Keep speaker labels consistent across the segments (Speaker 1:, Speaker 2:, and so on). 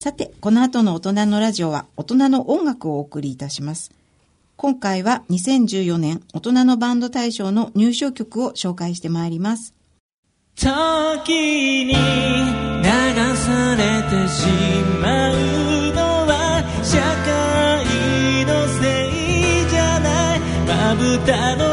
Speaker 1: さて、この後の大人のラジオは大人の音楽をお送りいたします。今回は2014年大人のバンド大賞の入賞曲を紹介してまいります。
Speaker 2: 時に流されてしまうのは社会のせいじゃない。まぶたの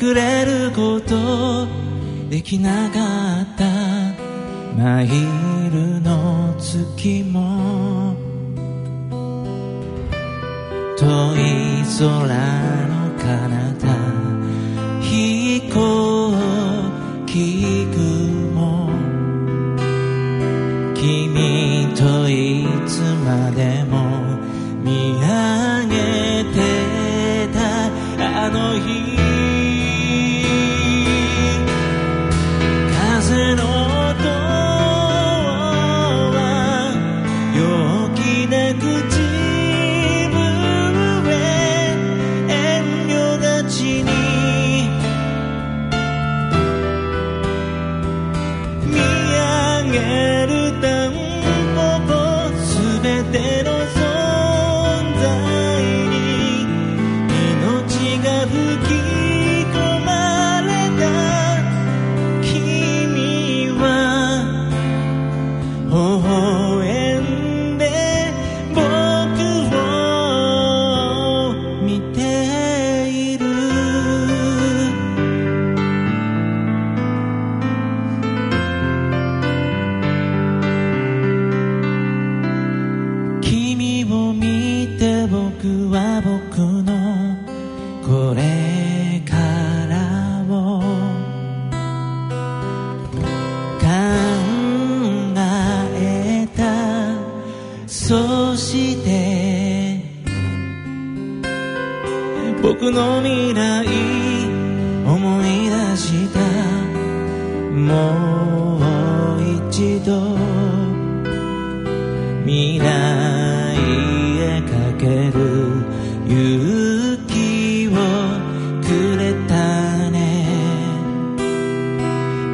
Speaker 2: くれることできなかった。マイルの月も。遠い空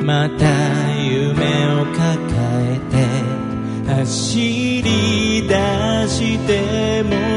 Speaker 2: また夢を抱えて走り出しても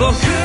Speaker 2: 또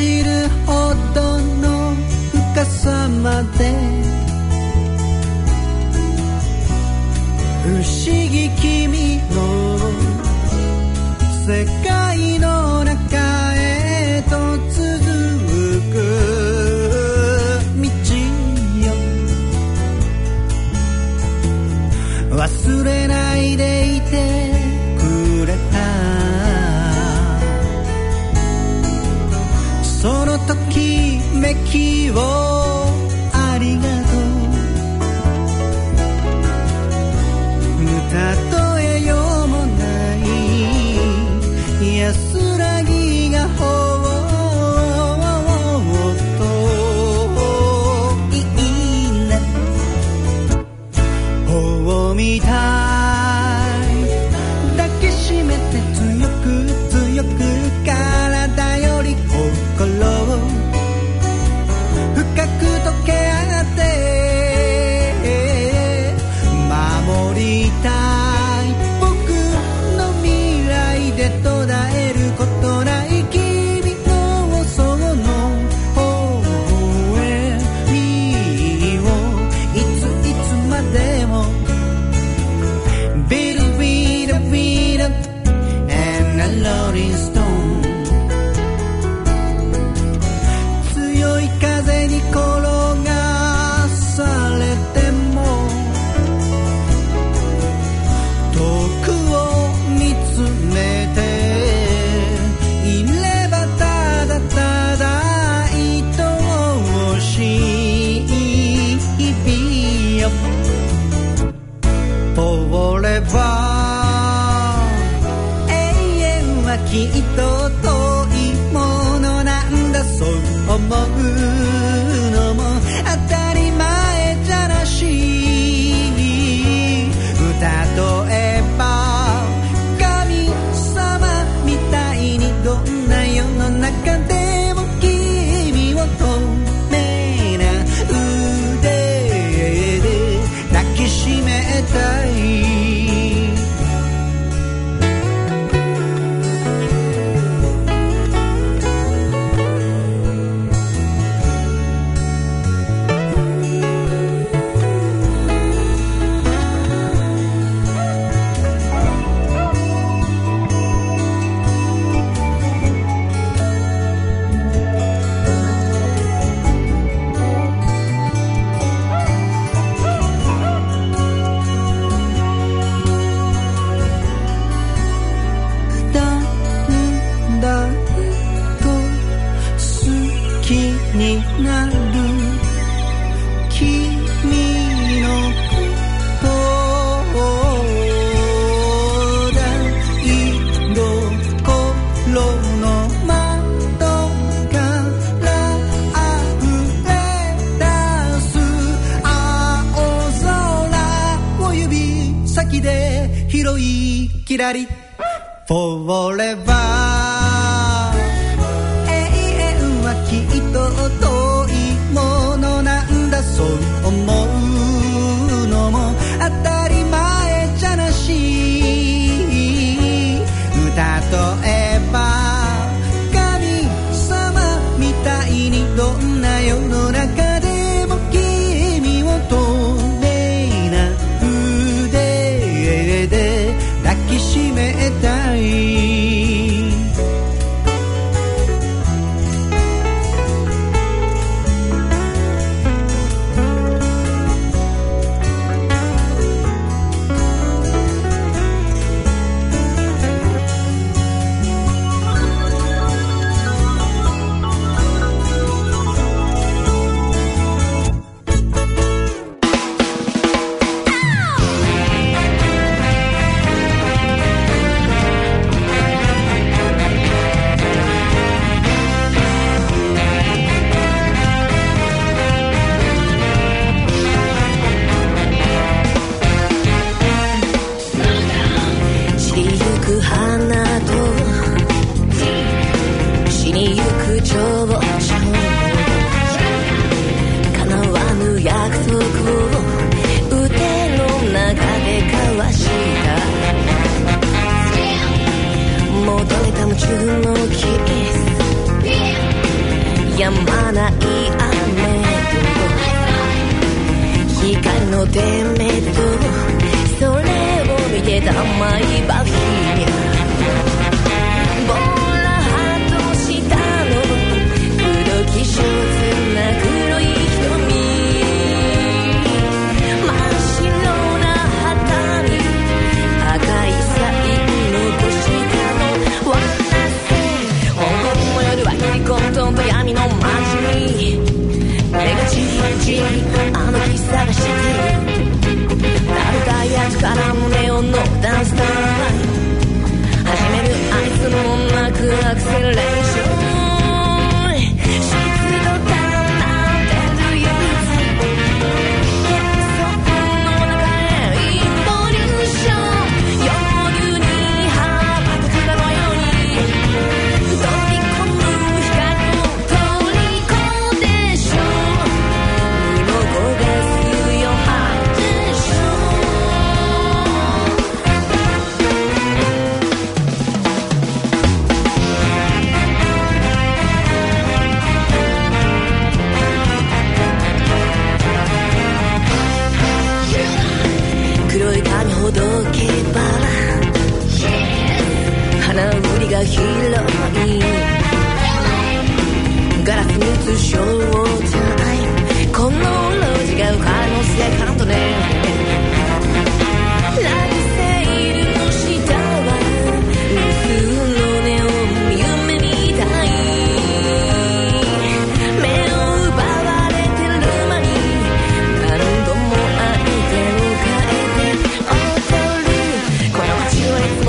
Speaker 2: じる
Speaker 3: ほどの深さまで。不思議君の世界の中へと続く。道よ。忘れないでいて。そのときめきをれば永遠はきっと遠いものなんだ。そう思う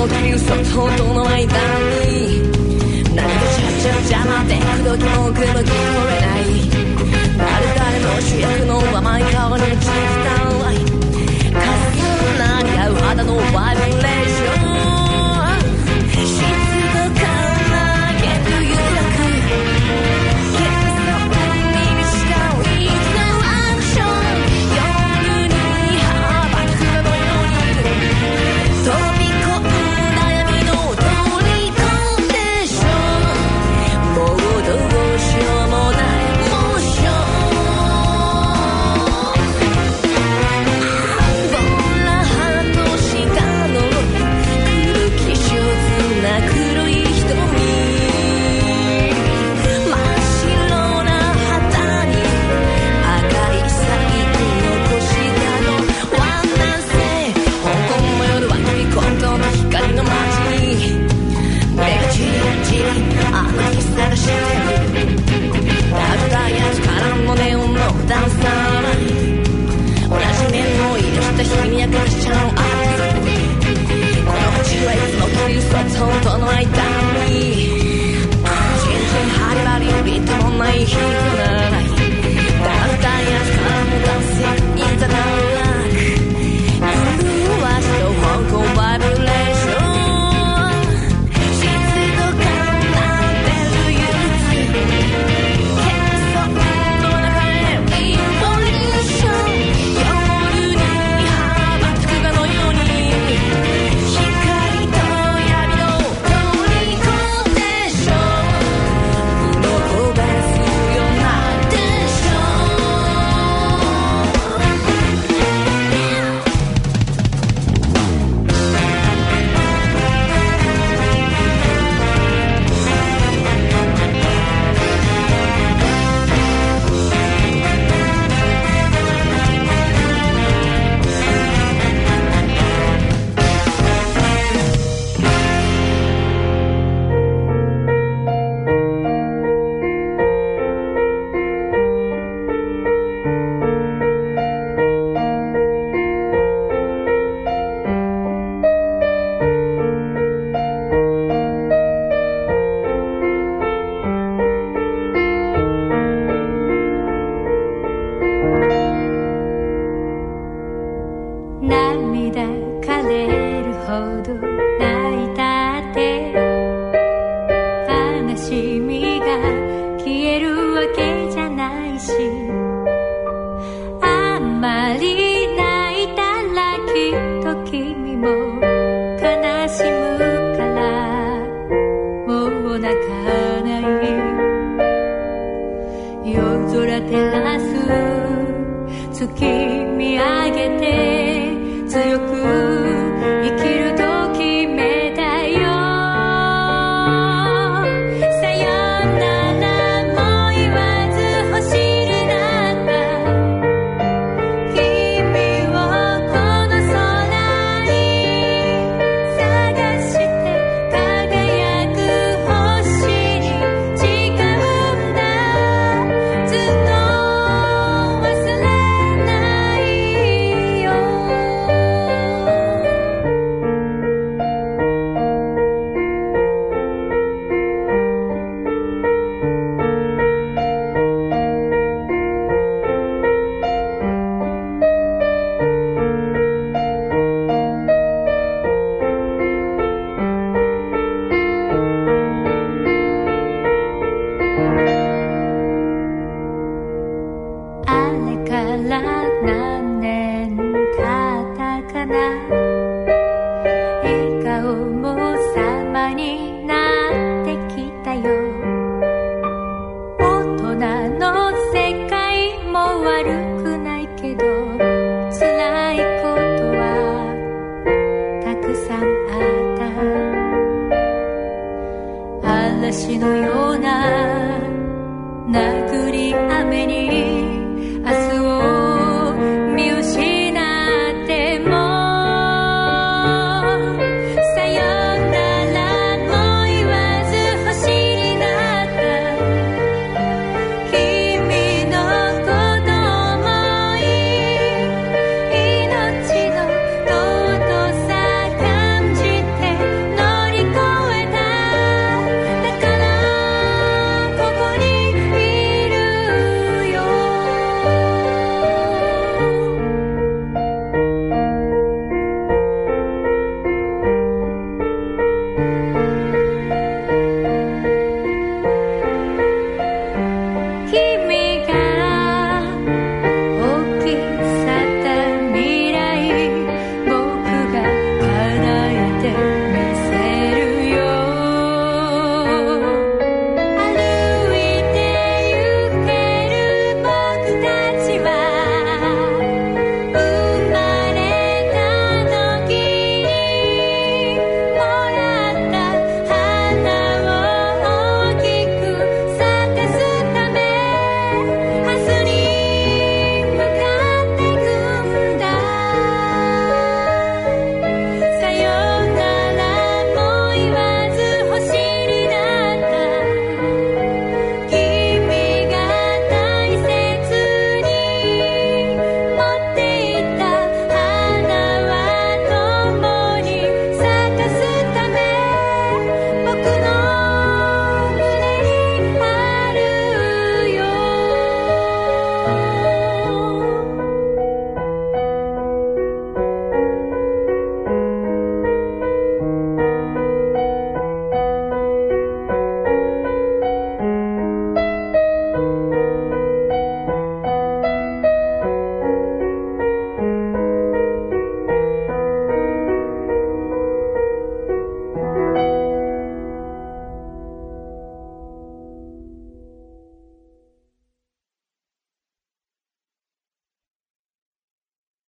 Speaker 3: の急との
Speaker 4: 間に何がちゃちゃ邪魔でくどきもくどきこれない。誰誰主役の甘い顔に聞きたいかすかな合う肌のバイブやかしちゃうアイこの街はいつもキリストとの間に。全然晴れ張りよ
Speaker 5: りともない日々